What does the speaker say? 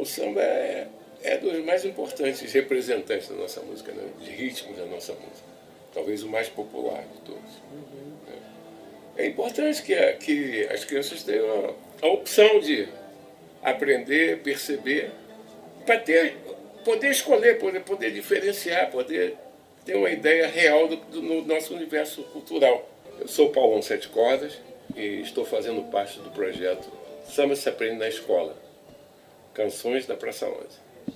O samba é, é dos mais importantes representantes da nossa música, né? de ritmos da nossa música. Talvez o mais popular de todos. Uhum. É importante que, que as crianças tenham a, a opção de aprender, perceber, para ter, poder escolher, poder, poder diferenciar, poder ter uma ideia real do, do no nosso universo cultural. Eu sou Paulão Sete Cordas e estou fazendo parte do projeto Samba se aprende na escola. Canções da Praça 11.